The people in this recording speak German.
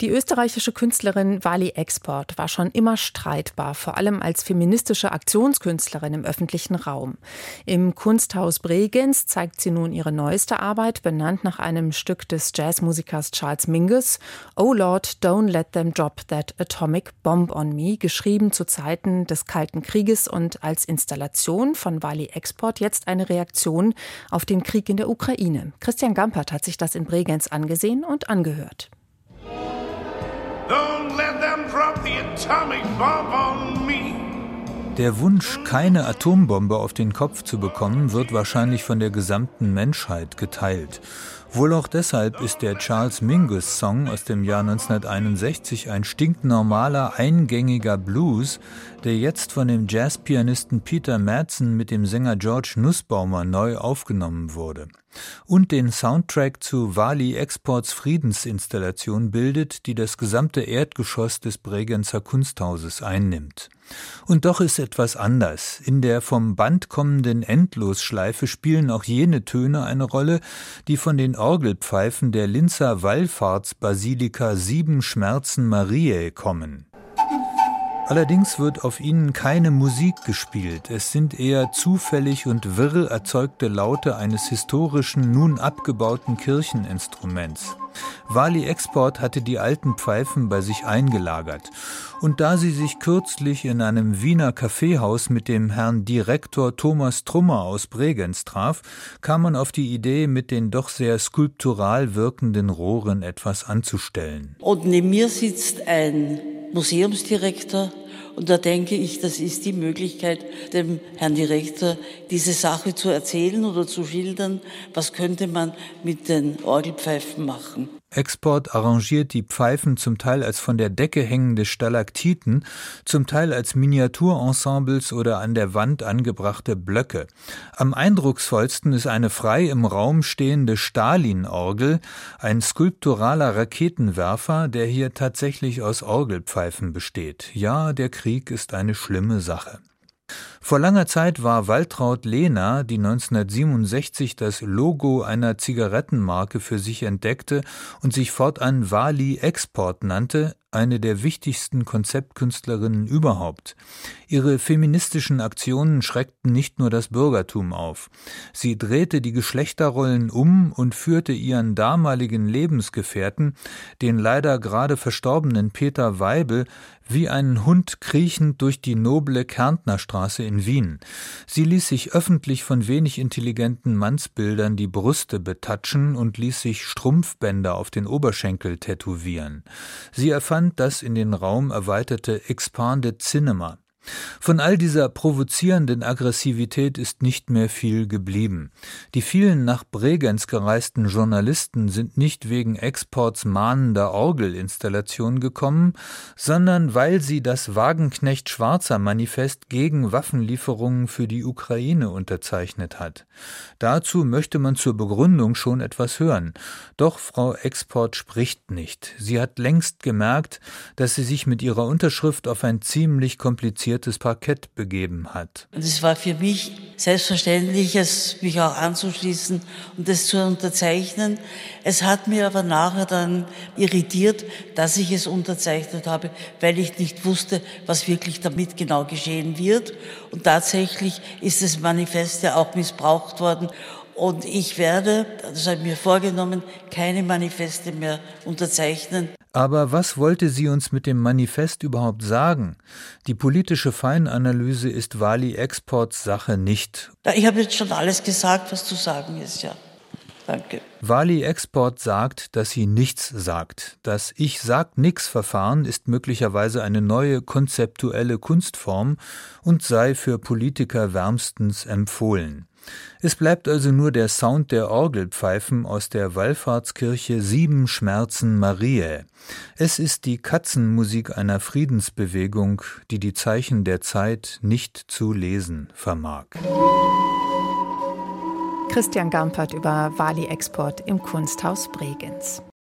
Die österreichische Künstlerin Wally Export war schon immer streitbar, vor allem als feministische Aktionskünstlerin im öffentlichen Raum. Im Kunsthaus Bregenz zeigt sie nun ihre neueste Arbeit, benannt nach einem Stück des Jazzmusikers Charles Mingus, Oh Lord, Don't Let Them Drop That Atomic Bomb on Me, geschrieben zu Zeiten des Kalten Krieges und als Installation von Wally Export jetzt eine Reaktion auf den Krieg in der Ukraine. Christian Gampert hat sich das in Bregenz angesehen und angehört. Der Wunsch, keine Atombombe auf den Kopf zu bekommen, wird wahrscheinlich von der gesamten Menschheit geteilt. Wohl auch deshalb ist der Charles Mingus Song aus dem Jahr 1961 ein stinknormaler, eingängiger Blues, der jetzt von dem Jazzpianisten Peter Madsen mit dem Sänger George Nussbaumer neu aufgenommen wurde und den Soundtrack zu Wali Exports Friedensinstallation bildet, die das gesamte Erdgeschoss des Bregenzer Kunsthauses einnimmt. Und doch ist etwas anders. In der vom Band kommenden Endlosschleife spielen auch jene Töne eine Rolle, die von den Orgelpfeifen der Linzer Wallfahrtsbasilika Sieben Schmerzen Mariä kommen. Allerdings wird auf ihnen keine Musik gespielt, es sind eher zufällig und wirr erzeugte Laute eines historischen, nun abgebauten Kircheninstruments. Wali Export hatte die alten Pfeifen bei sich eingelagert. Und da sie sich kürzlich in einem Wiener Kaffeehaus mit dem Herrn Direktor Thomas Trummer aus Bregenz traf, kam man auf die Idee, mit den doch sehr skulptural wirkenden Rohren etwas anzustellen. Und neben mir sitzt ein Museumsdirektor, und da denke ich, das ist die Möglichkeit, dem Herrn Direktor diese Sache zu erzählen oder zu schildern. Was könnte man mit den Orgelpfeifen machen? Export arrangiert die Pfeifen zum Teil als von der Decke hängende Stalaktiten, zum Teil als Miniaturensembles oder an der Wand angebrachte Blöcke. Am eindrucksvollsten ist eine frei im Raum stehende Stalin-Orgel, ein skulpturaler Raketenwerfer, der hier tatsächlich aus Orgelpfeifen besteht. Ja, der Krieg ist eine schlimme Sache. Vor langer Zeit war Waltraud Lehner, die 1967 das Logo einer Zigarettenmarke für sich entdeckte und sich fortan Wali Export nannte, eine der wichtigsten Konzeptkünstlerinnen überhaupt. Ihre feministischen Aktionen schreckten nicht nur das Bürgertum auf. Sie drehte die Geschlechterrollen um und führte ihren damaligen Lebensgefährten, den leider gerade verstorbenen Peter Weibel, wie einen Hund kriechend durch die noble Kärntnerstraße in Wien. Sie ließ sich öffentlich von wenig intelligenten Mannsbildern die Brüste betatschen und ließ sich Strumpfbänder auf den Oberschenkel tätowieren. Sie erfand fand das in den Raum erweiterte Expanded Cinema. Von all dieser provozierenden Aggressivität ist nicht mehr viel geblieben. Die vielen nach Bregenz gereisten Journalisten sind nicht wegen Exports mahnender Orgelinstallation gekommen, sondern weil sie das Wagenknecht Schwarzer Manifest gegen Waffenlieferungen für die Ukraine unterzeichnet hat. Dazu möchte man zur Begründung schon etwas hören. Doch Frau Export spricht nicht. Sie hat längst gemerkt, dass sie sich mit ihrer Unterschrift auf ein ziemlich kompliziertes poliertes Parkett begeben hat. Und es war für mich selbstverständlich, es mich auch anzuschließen und das zu unterzeichnen. Es hat mir aber nachher dann irritiert, dass ich es unterzeichnet habe, weil ich nicht wusste, was wirklich damit genau geschehen wird. Und tatsächlich ist das Manifest ja auch missbraucht worden und ich werde, das habe ich mir vorgenommen, keine Manifeste mehr unterzeichnen. Aber was wollte sie uns mit dem Manifest überhaupt sagen? Die politische Feinanalyse ist Wali Exports Sache nicht. Ich habe jetzt schon alles gesagt, was zu sagen ist, ja. Danke. Wali Export sagt, dass sie nichts sagt. Das Ich sag nix Verfahren ist möglicherweise eine neue konzeptuelle Kunstform und sei für Politiker wärmstens empfohlen. Es bleibt also nur der Sound der Orgelpfeifen aus der Wallfahrtskirche Sieben Schmerzen Mariä. Es ist die Katzenmusik einer Friedensbewegung, die die Zeichen der Zeit nicht zu lesen vermag. Christian Gampert über Wali Export im Kunsthaus Bregenz.